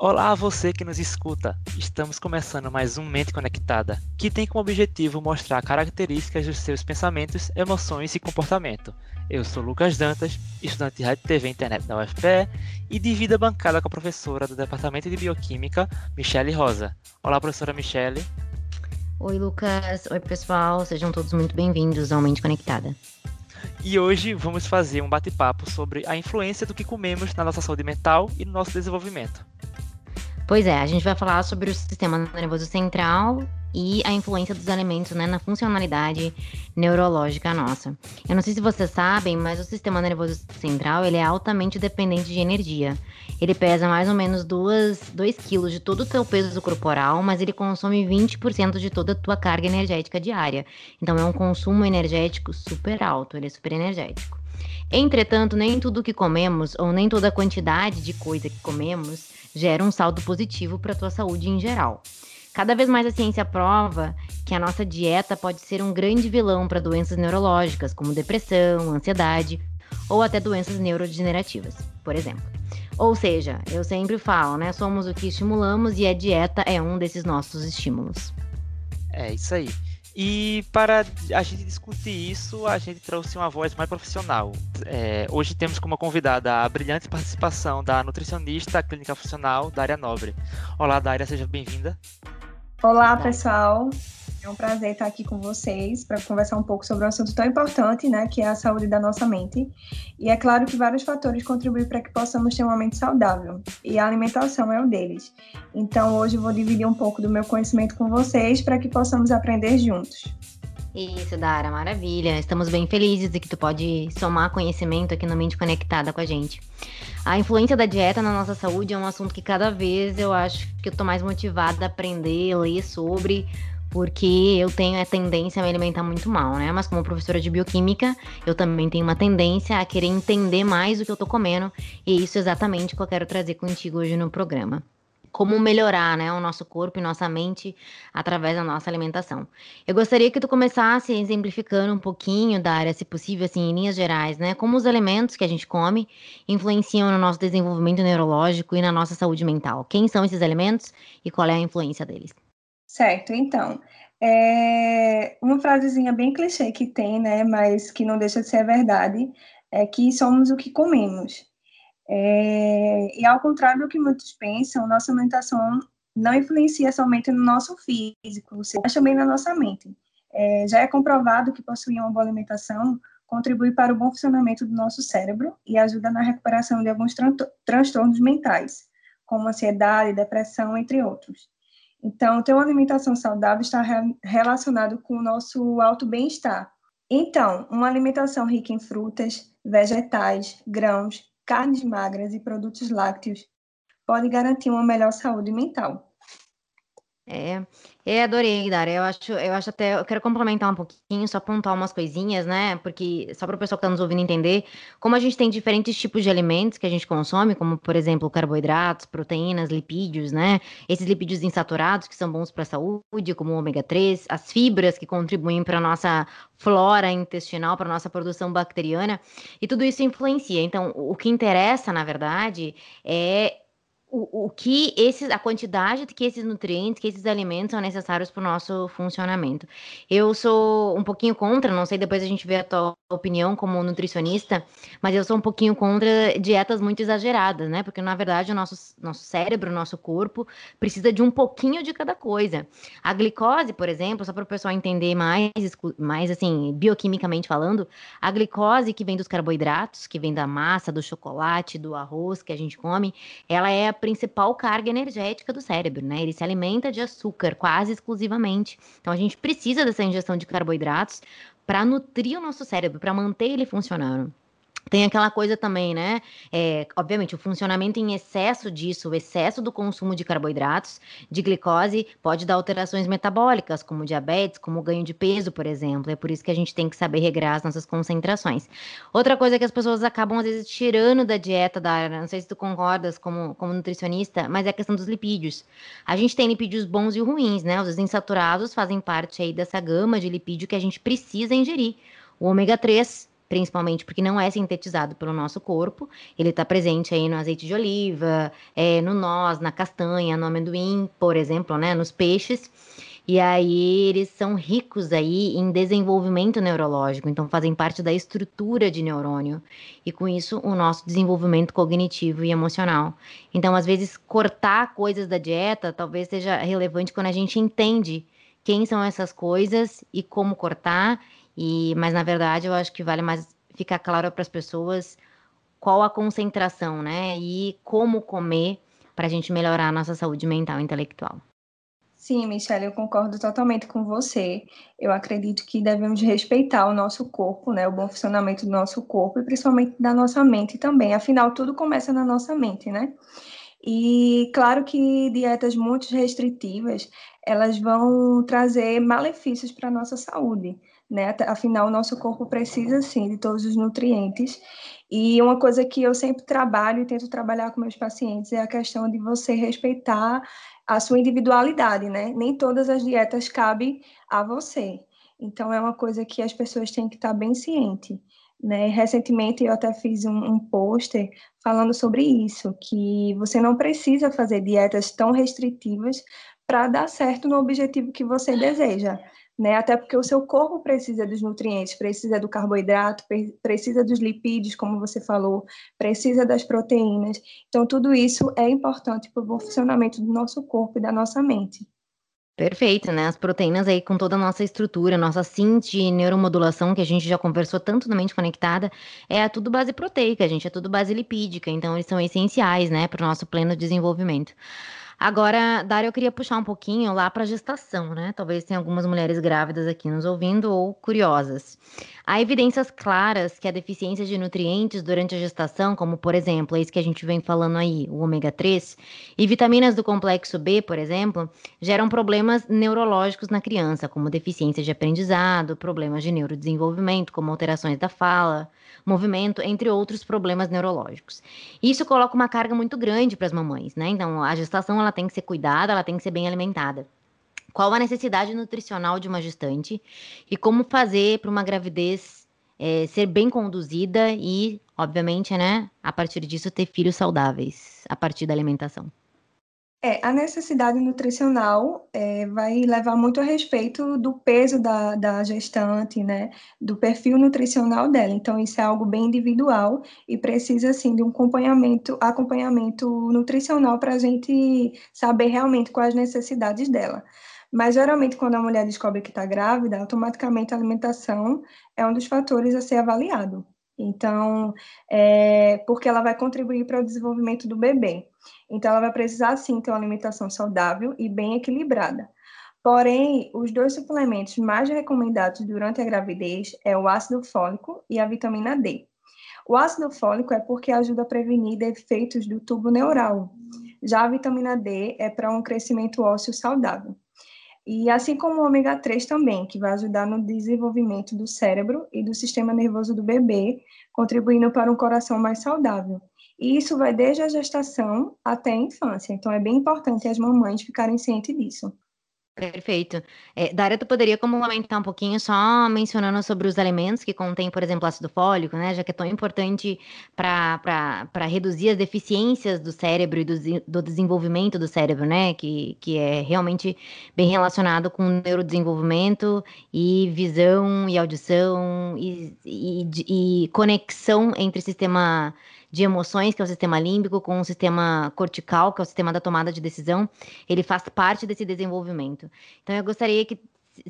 Olá a você que nos escuta. Estamos começando mais um Mente Conectada, que tem como objetivo mostrar características dos seus pensamentos, emoções e comportamento. Eu sou Lucas Dantas, estudante de Rádio TV e Internet da UFPE e divido a bancada com a professora do Departamento de Bioquímica, Michele Rosa. Olá, professora Michele. Oi, Lucas. Oi, pessoal. Sejam todos muito bem-vindos ao Mente Conectada. E hoje vamos fazer um bate-papo sobre a influência do que comemos na nossa saúde mental e no nosso desenvolvimento. Pois é, a gente vai falar sobre o sistema nervoso central e a influência dos alimentos né, na funcionalidade neurológica nossa. Eu não sei se vocês sabem, mas o sistema nervoso central ele é altamente dependente de energia. Ele pesa mais ou menos 2 quilos de todo o teu peso corporal, mas ele consome 20% de toda a tua carga energética diária. Então é um consumo energético super alto, ele é super energético. Entretanto, nem tudo que comemos, ou nem toda a quantidade de coisa que comemos, gera um saldo positivo para a tua saúde em geral. Cada vez mais a ciência prova que a nossa dieta pode ser um grande vilão para doenças neurológicas, como depressão, ansiedade ou até doenças neurodegenerativas, por exemplo. Ou seja, eu sempre falo, né? Somos o que estimulamos e a dieta é um desses nossos estímulos. É isso aí. E para a gente discutir isso, a gente trouxe uma voz mais profissional. É, hoje temos como convidada a brilhante participação da nutricionista clínica funcional Dária Nobre. Olá, Dária, seja bem-vinda. Olá, pessoal. É um prazer estar aqui com vocês para conversar um pouco sobre um assunto tão importante, né, que é a saúde da nossa mente. E é claro que vários fatores contribuem para que possamos ter uma mente saudável, e a alimentação é um deles. Então, hoje eu vou dividir um pouco do meu conhecimento com vocês para que possamos aprender juntos. Isso, Dara, maravilha. Estamos bem felizes de que tu pode somar conhecimento aqui no Mente Conectada com a gente. A influência da dieta na nossa saúde é um assunto que cada vez eu acho que eu tô mais motivada a aprender, ler sobre, porque eu tenho a tendência a me alimentar muito mal, né? Mas como professora de bioquímica, eu também tenho uma tendência a querer entender mais o que eu tô comendo, e isso é exatamente o que eu quero trazer contigo hoje no programa. Como melhorar né, o nosso corpo e nossa mente através da nossa alimentação. Eu gostaria que tu começasse exemplificando um pouquinho da área, se possível, assim, em linhas gerais, né? Como os alimentos que a gente come influenciam no nosso desenvolvimento neurológico e na nossa saúde mental. Quem são esses alimentos e qual é a influência deles? Certo, então, é uma frasezinha bem clichê que tem, né, mas que não deixa de ser verdade, é que somos o que comemos. É, e ao contrário do que muitos pensam, nossa alimentação não influencia somente no nosso físico, mas também na nossa mente. É, já é comprovado que possuir uma boa alimentação contribui para o bom funcionamento do nosso cérebro e ajuda na recuperação de alguns tran transtornos mentais, como ansiedade, depressão, entre outros. Então, ter uma alimentação saudável está re relacionado com o nosso alto bem-estar. Então, uma alimentação rica em frutas, vegetais, grãos, carnes magras e produtos lácteos pode garantir uma melhor saúde mental. É, é, adorei, Dara. Eu acho, eu acho até, eu quero complementar um pouquinho, só pontuar umas coisinhas, né? Porque só para o pessoal que está nos ouvindo entender, como a gente tem diferentes tipos de alimentos que a gente consome, como por exemplo carboidratos, proteínas, lipídios, né? Esses lipídios insaturados que são bons para a saúde, como o ômega 3, as fibras que contribuem para a nossa flora intestinal, para a nossa produção bacteriana, e tudo isso influencia. Então, o que interessa, na verdade, é o, o que esses, a quantidade que esses nutrientes, que esses alimentos são necessários para o nosso funcionamento. Eu sou um pouquinho contra, não sei, depois a gente vê a tua opinião como nutricionista, mas eu sou um pouquinho contra dietas muito exageradas, né? Porque na verdade o nosso, nosso cérebro, o nosso corpo precisa de um pouquinho de cada coisa. A glicose, por exemplo, só para o pessoal entender mais, mais assim, bioquimicamente falando, a glicose que vem dos carboidratos, que vem da massa, do chocolate, do arroz que a gente come, ela é principal carga energética do cérebro, né? Ele se alimenta de açúcar quase exclusivamente. Então a gente precisa dessa ingestão de carboidratos para nutrir o nosso cérebro, para manter ele funcionando. Tem aquela coisa também, né? É, obviamente, o funcionamento em excesso disso, o excesso do consumo de carboidratos, de glicose, pode dar alterações metabólicas, como diabetes, como ganho de peso, por exemplo. É por isso que a gente tem que saber regrar as nossas concentrações. Outra coisa que as pessoas acabam, às vezes, tirando da dieta da área, não sei se tu concordas como, como nutricionista, mas é a questão dos lipídios. A gente tem lipídios bons e ruins, né? Os insaturados fazem parte aí dessa gama de lipídio que a gente precisa ingerir. O ômega 3 principalmente porque não é sintetizado pelo nosso corpo. Ele está presente aí no azeite de oliva, é, no noz, na castanha, no amendoim, por exemplo, né, nos peixes. E aí eles são ricos aí em desenvolvimento neurológico, então fazem parte da estrutura de neurônio e com isso o nosso desenvolvimento cognitivo e emocional. Então, às vezes cortar coisas da dieta talvez seja relevante quando a gente entende quem são essas coisas e como cortar. E mas na verdade eu acho que vale mais ficar claro para as pessoas qual a concentração, né? E como comer para a gente melhorar a nossa saúde mental e intelectual. Sim, Michelle, eu concordo totalmente com você. Eu acredito que devemos respeitar o nosso corpo, né, o bom funcionamento do nosso corpo e principalmente da nossa mente também. Afinal, tudo começa na nossa mente, né? E claro que dietas muito restritivas, elas vão trazer malefícios para a nossa saúde, né? Afinal, o nosso corpo precisa sim de todos os nutrientes. E uma coisa que eu sempre trabalho e tento trabalhar com meus pacientes é a questão de você respeitar a sua individualidade, né? Nem todas as dietas cabem a você. Então, é uma coisa que as pessoas têm que estar bem cientes. Né? Recentemente, eu até fiz um, um pôster falando sobre isso, que você não precisa fazer dietas tão restritivas para dar certo no objetivo que você deseja né? Até porque o seu corpo precisa dos nutrientes, precisa do carboidrato, precisa dos lipídios, como você falou, precisa das proteínas. Então, tudo isso é importante para o bom funcionamento do nosso corpo e da nossa mente. Perfeito, né? As proteínas aí com toda a nossa estrutura, nossa de neuromodulação, que a gente já conversou tanto na mente conectada, é tudo base proteica, gente, é tudo base lipídica, então eles são essenciais, né, para o nosso pleno desenvolvimento. Agora, Dária, eu queria puxar um pouquinho lá para a gestação, né? Talvez tenha algumas mulheres grávidas aqui nos ouvindo ou curiosas. Há evidências claras que a deficiência de nutrientes durante a gestação, como por exemplo, é isso que a gente vem falando aí, o ômega 3, e vitaminas do complexo B, por exemplo, geram problemas neurológicos na criança, como deficiência de aprendizado, problemas de neurodesenvolvimento, como alterações da fala, movimento, entre outros problemas neurológicos. Isso coloca uma carga muito grande para as mamães, né? Então, a gestação ela tem que ser cuidada, ela tem que ser bem alimentada. Qual a necessidade nutricional de uma gestante e como fazer para uma gravidez é, ser bem conduzida e, obviamente, né, a partir disso ter filhos saudáveis a partir da alimentação. É, a necessidade nutricional é, vai levar muito a respeito do peso da, da gestante, né, do perfil nutricional dela. Então, isso é algo bem individual e precisa, assim, de um acompanhamento, acompanhamento nutricional para a gente saber realmente quais as necessidades dela. Mas, geralmente, quando a mulher descobre que está grávida, automaticamente a alimentação é um dos fatores a ser avaliado. Então, é, porque ela vai contribuir para o desenvolvimento do bebê. Então, ela vai precisar, sim, ter uma alimentação saudável e bem equilibrada. Porém, os dois suplementos mais recomendados durante a gravidez é o ácido fólico e a vitamina D. O ácido fólico é porque ajuda a prevenir defeitos do tubo neural. Já a vitamina D é para um crescimento ósseo saudável. E assim como o ômega 3 também, que vai ajudar no desenvolvimento do cérebro e do sistema nervoso do bebê, contribuindo para um coração mais saudável. E isso vai desde a gestação até a infância. Então é bem importante as mamães ficarem cientes disso. Perfeito. É, Dara, tu poderia complementar um pouquinho só mencionando sobre os alimentos que contêm, por exemplo, ácido fólico, né? Já que é tão importante para reduzir as deficiências do cérebro e do, do, desenvolvimento do cérebro, né? Que, que é realmente bem relacionado com neurodesenvolvimento e visão e audição e, e, e conexão entre sistema de emoções, que é o sistema límbico, com o sistema cortical, que é o sistema da tomada de decisão, ele faz parte desse desenvolvimento. Então, eu gostaria que,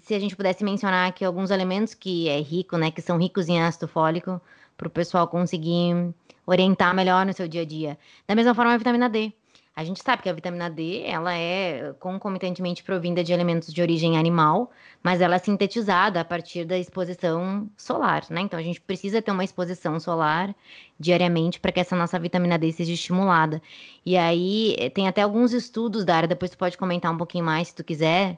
se a gente pudesse mencionar aqui alguns elementos que é rico, né, que são ricos em ácido fólico, para o pessoal conseguir orientar melhor no seu dia a dia. Da mesma forma, a vitamina D. A gente sabe que a vitamina D, ela é concomitantemente provinda de elementos de origem animal, mas ela é sintetizada a partir da exposição solar, né? Então a gente precisa ter uma exposição solar diariamente para que essa nossa vitamina D seja estimulada. E aí tem até alguns estudos da área, depois tu pode comentar um pouquinho mais se tu quiser,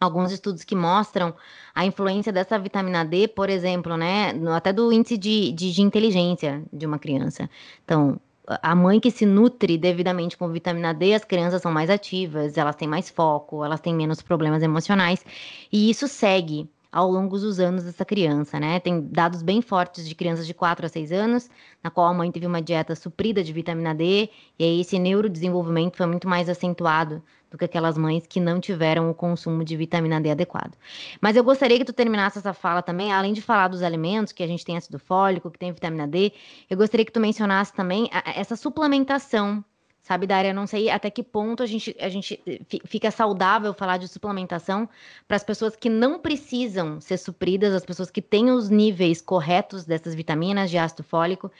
alguns estudos que mostram a influência dessa vitamina D, por exemplo, né, até do índice de, de, de inteligência de uma criança. Então, a mãe que se nutre devidamente com vitamina D, as crianças são mais ativas, elas têm mais foco, elas têm menos problemas emocionais. E isso segue ao longo dos anos dessa criança, né? Tem dados bem fortes de crianças de 4 a 6 anos, na qual a mãe teve uma dieta suprida de vitamina D, e aí esse neurodesenvolvimento foi muito mais acentuado do que aquelas mães que não tiveram o consumo de vitamina D adequado. Mas eu gostaria que tu terminasse essa fala também, além de falar dos alimentos, que a gente tem ácido fólico, que tem vitamina D, eu gostaria que tu mencionasse também essa suplementação sabe, Daria? Não sei até que ponto a gente, a gente eh, fica saudável falar de suplementação para as pessoas que não precisam ser supridas, as pessoas que têm os níveis corretos dessas vitaminas de ácido fólico,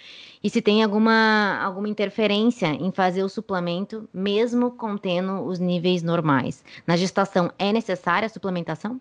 e se tem alguma, alguma interferência em fazer o suplemento, mesmo contendo os níveis normais. Na gestação, é necessária a suplementação?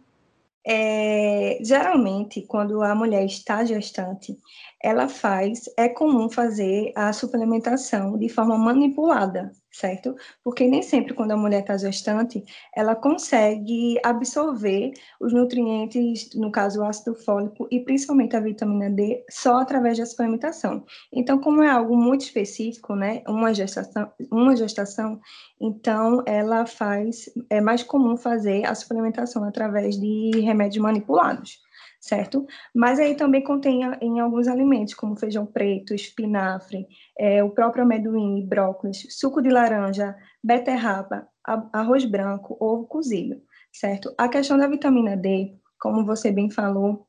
É, geralmente, quando a mulher está gestante, ela faz, é comum fazer a suplementação de forma manipulada, certo? Porque nem sempre quando a mulher está gestante, ela consegue absorver os nutrientes, no caso o ácido fólico e principalmente a vitamina D, só através da suplementação. Então, como é algo muito específico, né, uma gestação, uma gestação, então ela faz, é mais comum fazer a suplementação através de remédios manipulados certo? Mas aí também contém em alguns alimentos, como feijão preto, espinafre, é, o próprio amendoim, brócolis, suco de laranja, beterraba, arroz branco, ovo cozido, certo? A questão da vitamina D, como você bem falou,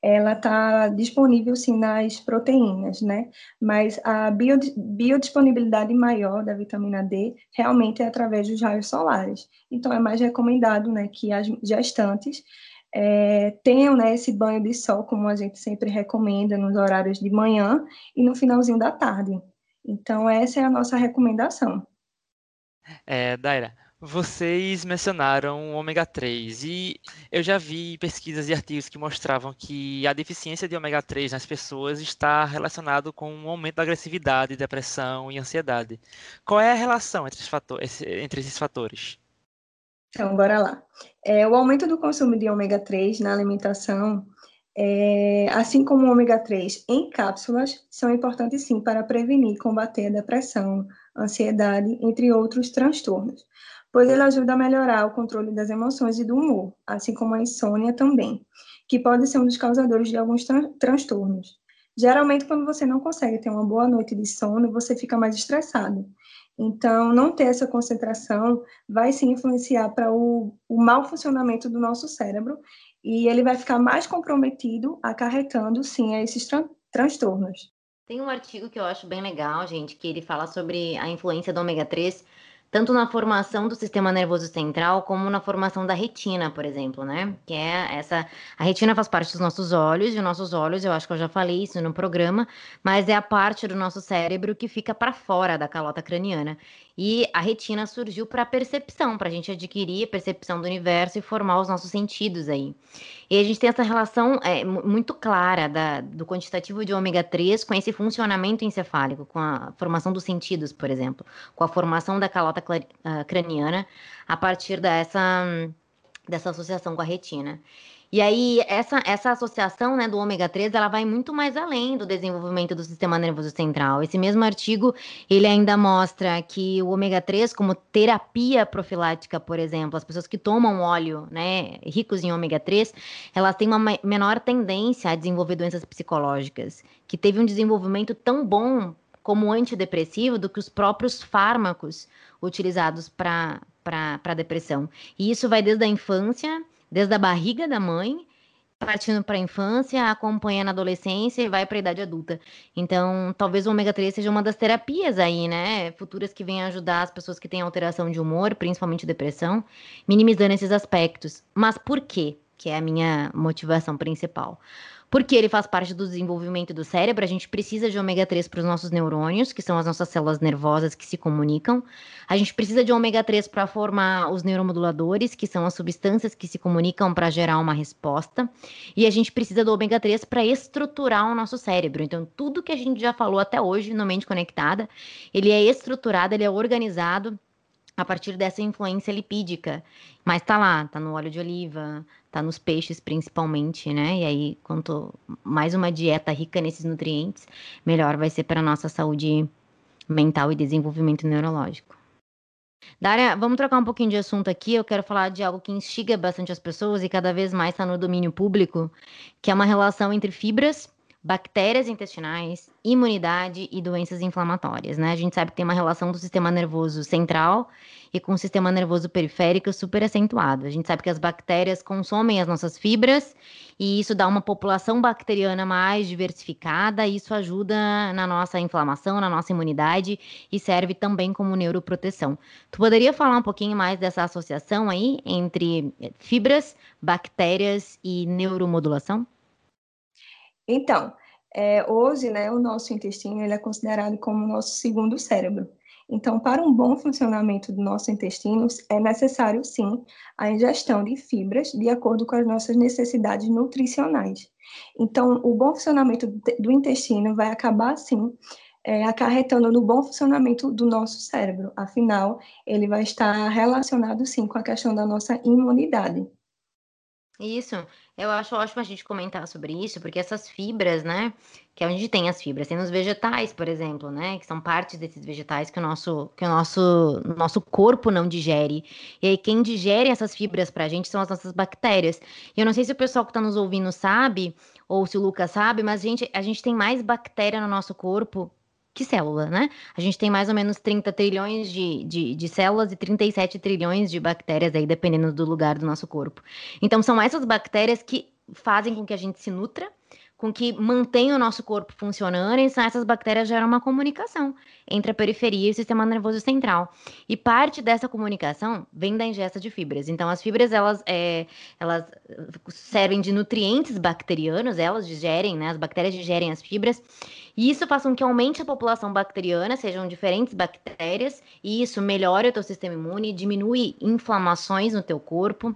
ela está disponível sim nas proteínas, né? Mas a biodisponibilidade maior da vitamina D realmente é através dos raios solares. Então é mais recomendado, né, que as gestantes é, tenham né, esse banho de sol, como a gente sempre recomenda, nos horários de manhã e no finalzinho da tarde. Então, essa é a nossa recomendação. É, Daira, vocês mencionaram o ômega 3 e eu já vi pesquisas e artigos que mostravam que a deficiência de ômega 3 nas pessoas está relacionado com um aumento da agressividade, depressão e ansiedade. Qual é a relação entre, fatores, entre esses fatores? Então, bora lá. É, o aumento do consumo de ômega 3 na alimentação, é, assim como o ômega 3 em cápsulas, são importantes sim para prevenir e combater a depressão, ansiedade, entre outros transtornos, pois ele ajuda a melhorar o controle das emoções e do humor, assim como a insônia também, que pode ser um dos causadores de alguns tran transtornos. Geralmente, quando você não consegue ter uma boa noite de sono, você fica mais estressado. Então, não ter essa concentração vai se influenciar para o, o mau funcionamento do nosso cérebro e ele vai ficar mais comprometido, acarretando, sim, a esses tran transtornos. Tem um artigo que eu acho bem legal, gente, que ele fala sobre a influência do ômega 3 tanto na formação do sistema nervoso central como na formação da retina, por exemplo, né? Que é essa. A retina faz parte dos nossos olhos, e os nossos olhos, eu acho que eu já falei isso no programa, mas é a parte do nosso cérebro que fica para fora da calota craniana. E a retina surgiu para percepção, para a gente adquirir a percepção do universo e formar os nossos sentidos aí. E a gente tem essa relação é, muito clara da, do quantitativo de ômega 3 com esse funcionamento encefálico, com a formação dos sentidos, por exemplo, com a formação da calota uh, craniana a partir dessa, dessa associação com a retina. E aí, essa, essa associação né, do ômega 3, ela vai muito mais além do desenvolvimento do sistema nervoso central. Esse mesmo artigo, ele ainda mostra que o ômega 3, como terapia profilática, por exemplo, as pessoas que tomam óleo, né, ricos em ômega 3, elas têm uma menor tendência a desenvolver doenças psicológicas, que teve um desenvolvimento tão bom como antidepressivo do que os próprios fármacos utilizados para depressão. E isso vai desde a infância desde a barriga da mãe, partindo para a infância, acompanha na adolescência e vai para a idade adulta. Então, talvez o ômega 3 seja uma das terapias aí, né, futuras que venham ajudar as pessoas que têm alteração de humor, principalmente depressão, minimizando esses aspectos. Mas por quê? Que é a minha motivação principal porque ele faz parte do desenvolvimento do cérebro. A gente precisa de ômega 3 para os nossos neurônios, que são as nossas células nervosas que se comunicam. A gente precisa de ômega 3 para formar os neuromoduladores, que são as substâncias que se comunicam para gerar uma resposta. E a gente precisa do ômega 3 para estruturar o nosso cérebro. Então, tudo que a gente já falou até hoje no Mente Conectada, ele é estruturado, ele é organizado a partir dessa influência lipídica. Mas tá lá, tá no óleo de oliva, tá nos peixes principalmente, né? E aí, quanto mais uma dieta rica nesses nutrientes, melhor vai ser para nossa saúde mental e desenvolvimento neurológico. Dária, vamos trocar um pouquinho de assunto aqui. Eu quero falar de algo que instiga bastante as pessoas e cada vez mais está no domínio público, que é uma relação entre fibras bactérias intestinais, imunidade e doenças inflamatórias, né? A gente sabe que tem uma relação do sistema nervoso central e com o sistema nervoso periférico super acentuado. A gente sabe que as bactérias consomem as nossas fibras e isso dá uma população bacteriana mais diversificada, e isso ajuda na nossa inflamação, na nossa imunidade e serve também como neuroproteção. Tu poderia falar um pouquinho mais dessa associação aí entre fibras, bactérias e neuromodulação? Então, é, hoje, né, o nosso intestino ele é considerado como o nosso segundo cérebro. Então, para um bom funcionamento do nosso intestino, é necessário, sim, a ingestão de fibras de acordo com as nossas necessidades nutricionais. Então, o bom funcionamento do intestino vai acabar, sim, é, acarretando no bom funcionamento do nosso cérebro. Afinal, ele vai estar relacionado, sim, com a questão da nossa imunidade. Isso, eu acho ótimo a gente comentar sobre isso, porque essas fibras, né, que é onde tem as fibras, tem nos vegetais, por exemplo, né, que são partes desses vegetais que o nosso, que o nosso, nosso corpo não digere. E aí quem digere essas fibras pra gente são as nossas bactérias. E eu não sei se o pessoal que está nos ouvindo sabe, ou se o Lucas sabe, mas gente, a gente tem mais bactéria no nosso corpo que célula, né? A gente tem mais ou menos 30 trilhões de, de, de, células e 37 trilhões de bactérias aí, dependendo do lugar do nosso corpo. Então, são essas bactérias que fazem com que a gente se nutra, com que mantém o nosso corpo funcionando, e essas bactérias geram uma comunicação entre a periferia e o sistema nervoso central. E parte dessa comunicação vem da ingesta de fibras. Então, as fibras, elas, é, elas servem de nutrientes bacterianos, elas digerem, né? As bactérias digerem as fibras, e isso faz com que aumente a população bacteriana, sejam diferentes bactérias, e isso melhora o teu sistema imune, diminui inflamações no teu corpo,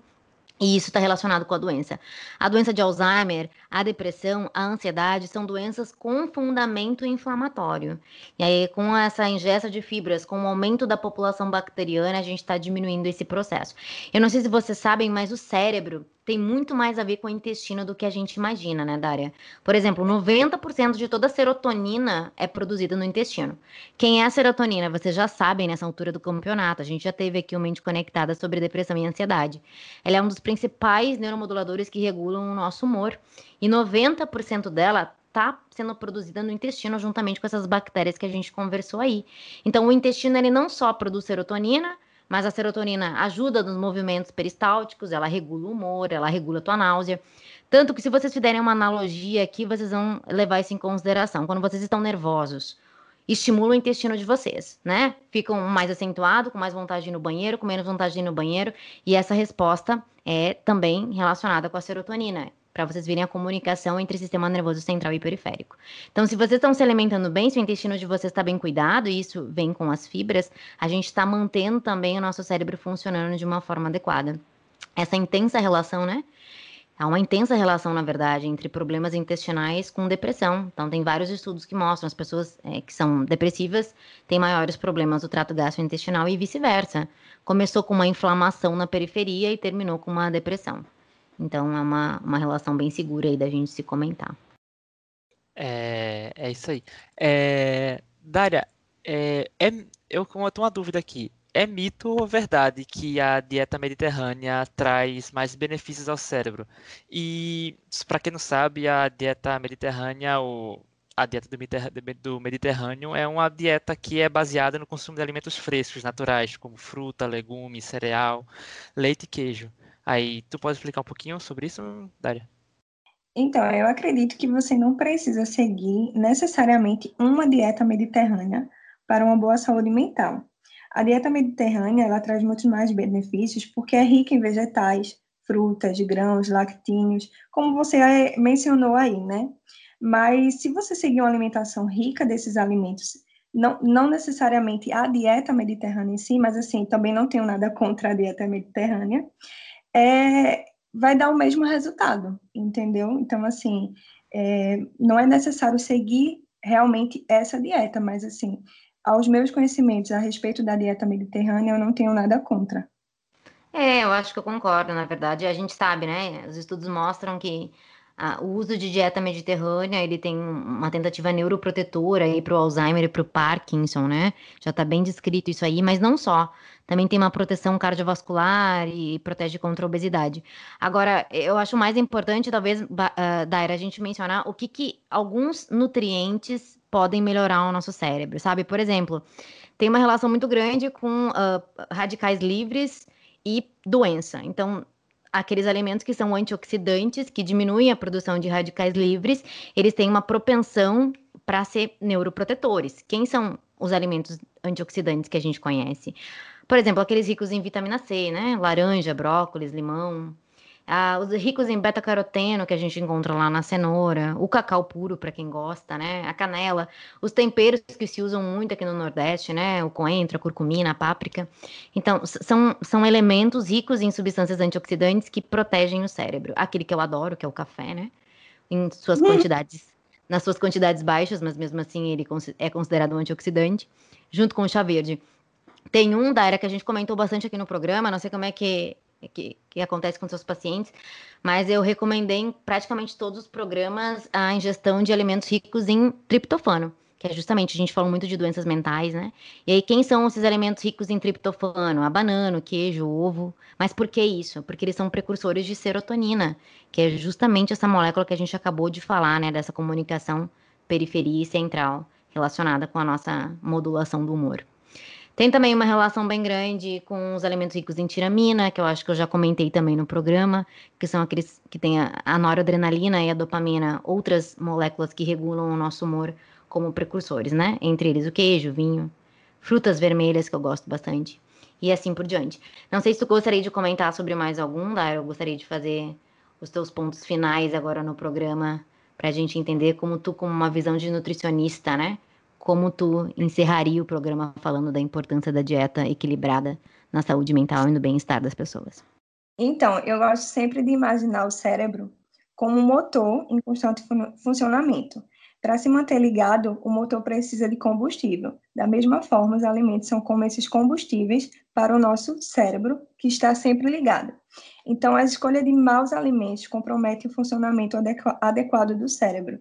e isso está relacionado com a doença. A doença de Alzheimer, a depressão, a ansiedade são doenças com fundamento inflamatório. E aí, com essa ingesta de fibras, com o aumento da população bacteriana, a gente está diminuindo esse processo. Eu não sei se vocês sabem, mas o cérebro tem muito mais a ver com o intestino do que a gente imagina, né, Dária? Por exemplo, 90% de toda a serotonina é produzida no intestino. Quem é a serotonina? Vocês já sabem nessa altura do campeonato. A gente já teve aqui uma mente conectada sobre depressão e ansiedade. Ela é um dos principais neuromoduladores que regulam o nosso humor. E 90% dela está sendo produzida no intestino juntamente com essas bactérias que a gente conversou aí. Então, o intestino ele não só produz serotonina, mas a serotonina ajuda nos movimentos peristálticos, ela regula o humor, ela regula a tua náusea. Tanto que se vocês fizerem uma analogia aqui, vocês vão levar isso em consideração. Quando vocês estão nervosos, estimula o intestino de vocês, né? Ficam mais acentuados, com mais vontade de ir no banheiro, com menos vontade de ir no banheiro. E essa resposta é também relacionada com a serotonina para vocês verem a comunicação entre sistema nervoso central e periférico. Então, se vocês estão se alimentando bem, se o intestino de vocês está bem cuidado, e isso vem com as fibras, a gente está mantendo também o nosso cérebro funcionando de uma forma adequada. Essa intensa relação, né? Há uma intensa relação, na verdade, entre problemas intestinais com depressão. Então, tem vários estudos que mostram as pessoas é, que são depressivas têm maiores problemas do trato gastrointestinal e vice-versa. Começou com uma inflamação na periferia e terminou com uma depressão. Então é uma, uma relação bem segura aí da gente se comentar. É, é isso aí. É, Dária, é, é, eu, eu tenho uma dúvida aqui. É mito ou verdade que a dieta mediterrânea traz mais benefícios ao cérebro? E, para quem não sabe, a dieta mediterrânea, ou a dieta do Mediterrâneo, é uma dieta que é baseada no consumo de alimentos frescos, naturais, como fruta, legumes, cereal, leite e queijo. Aí, tu pode explicar um pouquinho sobre isso, Dária? Então, eu acredito que você não precisa seguir necessariamente uma dieta mediterrânea para uma boa saúde mental. A dieta mediterrânea, ela traz muitos mais benefícios porque é rica em vegetais, frutas, grãos, lactíneos, como você mencionou aí, né? Mas se você seguir uma alimentação rica desses alimentos, não, não necessariamente a dieta mediterrânea em si, mas assim, também não tenho nada contra a dieta mediterrânea, é, vai dar o mesmo resultado, entendeu? Então, assim, é, não é necessário seguir realmente essa dieta, mas, assim, aos meus conhecimentos a respeito da dieta mediterrânea, eu não tenho nada contra. É, eu acho que eu concordo, na verdade. A gente sabe, né? Os estudos mostram que o uso de dieta mediterrânea, ele tem uma tentativa neuroprotetora aí para o Alzheimer e para o Parkinson, né? Já está bem descrito isso aí, mas não só. Também tem uma proteção cardiovascular e protege contra a obesidade. Agora, eu acho mais importante, talvez, uh, Daira, a gente mencionar o que, que alguns nutrientes podem melhorar o nosso cérebro, sabe? Por exemplo, tem uma relação muito grande com uh, radicais livres e doença. Então, aqueles alimentos que são antioxidantes, que diminuem a produção de radicais livres, eles têm uma propensão para ser neuroprotetores. Quem são os alimentos antioxidantes que a gente conhece? Por exemplo, aqueles ricos em vitamina C, né? Laranja, brócolis, limão. Ah, os ricos em beta-caroteno que a gente encontra lá na cenoura, o cacau puro para quem gosta, né? A canela, os temperos que se usam muito aqui no Nordeste, né? O coentro, a curcumina, a páprica. Então, são, são elementos ricos em substâncias antioxidantes que protegem o cérebro. Aquele que eu adoro, que é o café, né? Em suas uhum. quantidades, nas suas quantidades baixas, mas mesmo assim ele é considerado um antioxidante, junto com o chá verde. Tem um da era que a gente comentou bastante aqui no programa, não sei como é que que, que acontece com seus pacientes, mas eu recomendei em praticamente todos os programas a ingestão de alimentos ricos em triptofano, que é justamente, a gente falou muito de doenças mentais, né? E aí, quem são esses alimentos ricos em triptofano? A banana, o queijo, o ovo. Mas por que isso? Porque eles são precursores de serotonina, que é justamente essa molécula que a gente acabou de falar, né? Dessa comunicação periferia e central relacionada com a nossa modulação do humor. Tem também uma relação bem grande com os alimentos ricos em tiramina, que eu acho que eu já comentei também no programa, que são aqueles que têm a, noradrenalina e a dopamina, outras moléculas que regulam o nosso humor como precursores, né? Entre eles o queijo, vinho, frutas vermelhas, que eu gosto bastante, e assim por diante. Não sei se tu gostaria de comentar sobre mais algum, Dara, eu gostaria de fazer os teus pontos finais agora no programa, para a gente entender como tu, com uma visão de nutricionista, né? Como tu encerraria o programa falando da importância da dieta equilibrada na saúde mental e no bem-estar das pessoas? Então, eu gosto sempre de imaginar o cérebro como um motor em constante fun funcionamento. Para se manter ligado, o motor precisa de combustível. Da mesma forma, os alimentos são como esses combustíveis para o nosso cérebro, que está sempre ligado. Então, a escolha de maus alimentos compromete o funcionamento adequado do cérebro.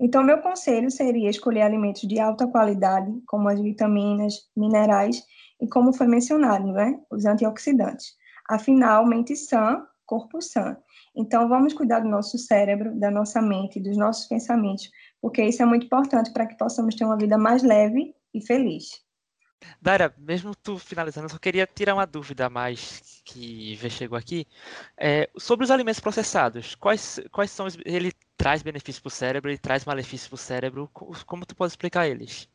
Então, meu conselho seria escolher alimentos de alta qualidade, como as vitaminas, minerais e, como foi mencionado, né, os antioxidantes. Afinal, mente sã, corpo sã. Então, vamos cuidar do nosso cérebro, da nossa mente, dos nossos pensamentos, porque isso é muito importante para que possamos ter uma vida mais leve e feliz. Dara, mesmo tu finalizando, eu só queria tirar uma dúvida mais que chegou aqui. É, sobre os alimentos processados, quais, quais são os, ele traz benefícios para o cérebro e traz malefícios para o cérebro? Como tu pode explicar eles?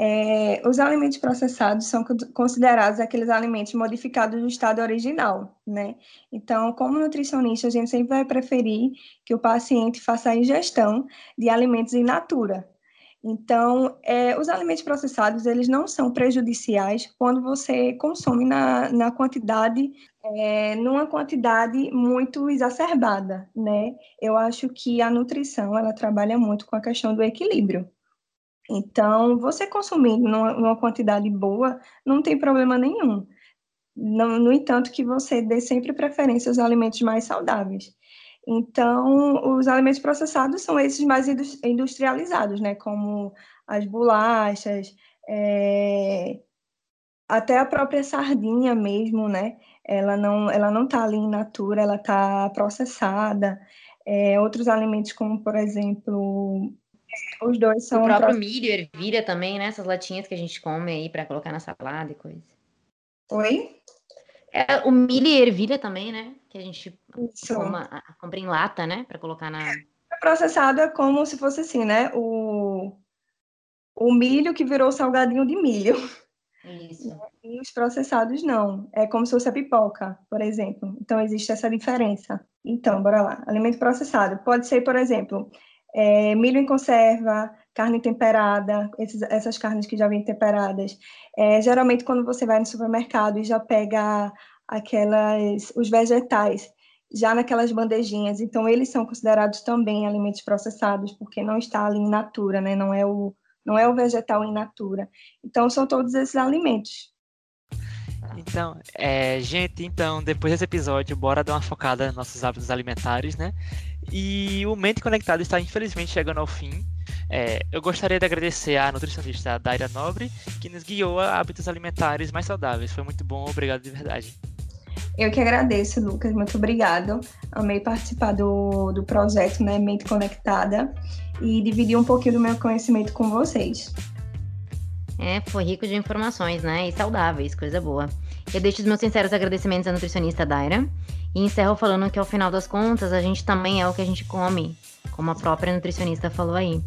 É, os alimentos processados são considerados aqueles alimentos modificados do estado original, né? Então, como nutricionista, a gente sempre vai preferir que o paciente faça a ingestão de alimentos in natura, então, é, os alimentos processados, eles não são prejudiciais quando você consome na, na quantidade, é, numa quantidade muito exacerbada, né? Eu acho que a nutrição, ela trabalha muito com a questão do equilíbrio. Então, você consumindo numa, numa quantidade boa, não tem problema nenhum. No, no entanto, que você dê sempre preferência aos alimentos mais saudáveis. Então, os alimentos processados são esses mais industrializados, né? Como as bolachas, é... até a própria sardinha mesmo, né? Ela não, ela não está ali in natura, ela está processada. É, outros alimentos, como por exemplo, os dois são. O próprio proce... milho, ervilha também, né? Essas latinhas que a gente come aí para colocar na salada e coisa. Oi? É, o milho e ervilha também, né? Que a gente coma, compra em lata, né? Para colocar na. É processado é como se fosse assim, né? O, o milho que virou salgadinho de milho. Isso. E os processados não. É como se fosse a pipoca, por exemplo. Então existe essa diferença. Então, bora lá. Alimento processado. Pode ser, por exemplo, é, milho em conserva, carne temperada, esses, essas carnes que já vêm temperadas. É, geralmente, quando você vai no supermercado e já pega aquelas, os vegetais já naquelas bandejinhas, então eles são considerados também alimentos processados, porque não está ali in natura, né? Não é o, não é o vegetal in natura. Então, são todos esses alimentos. Então, é, gente, então, depois desse episódio, bora dar uma focada nos nossos hábitos alimentares, né? E o Mente Conectado está infelizmente chegando ao fim. É, eu gostaria de agradecer à nutricionista Daira Nobre, que nos guiou a hábitos alimentares mais saudáveis. Foi muito bom, obrigado de verdade. Eu que agradeço, Lucas, muito obrigado. Amei participar do, do projeto né, Mente Conectada e dividir um pouquinho do meu conhecimento com vocês. É, foi rico de informações, né? E saudáveis, coisa boa. Eu deixo os meus sinceros agradecimentos à nutricionista Daira e encerro falando que, ao final das contas, a gente também é o que a gente come, como a própria nutricionista falou aí.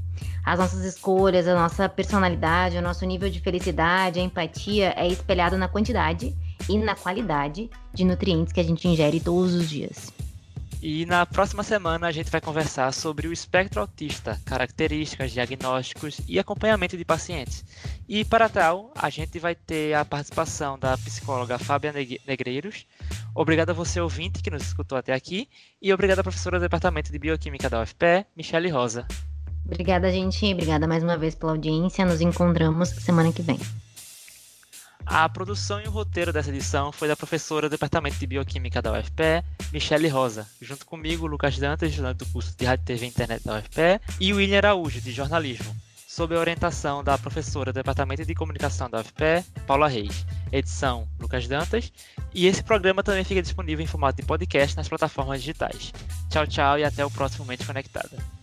As nossas escolhas, a nossa personalidade, o nosso nível de felicidade, a empatia é espelhado na quantidade e na qualidade de nutrientes que a gente ingere todos os dias. E na próxima semana a gente vai conversar sobre o espectro autista, características, diagnósticos e acompanhamento de pacientes. E para tal, a gente vai ter a participação da psicóloga Fábia Negreiros. Obrigado a você ouvinte que nos escutou até aqui e obrigado à professora do Departamento de Bioquímica da UFPE, Michele Rosa. Obrigada, gente. Obrigada mais uma vez pela audiência. Nos encontramos semana que vem. A produção e o roteiro dessa edição foi da professora do Departamento de Bioquímica da UFPE, Michele Rosa, junto comigo, Lucas Dantas, estudante do curso de Rádio, TV e Internet da UFPE, e William Araújo, de Jornalismo, sob a orientação da professora do Departamento de Comunicação da UFPE, Paula Reis. Edição, Lucas Dantas. E esse programa também fica disponível em formato de podcast nas plataformas digitais. Tchau, tchau e até o próximo Mente Conectada.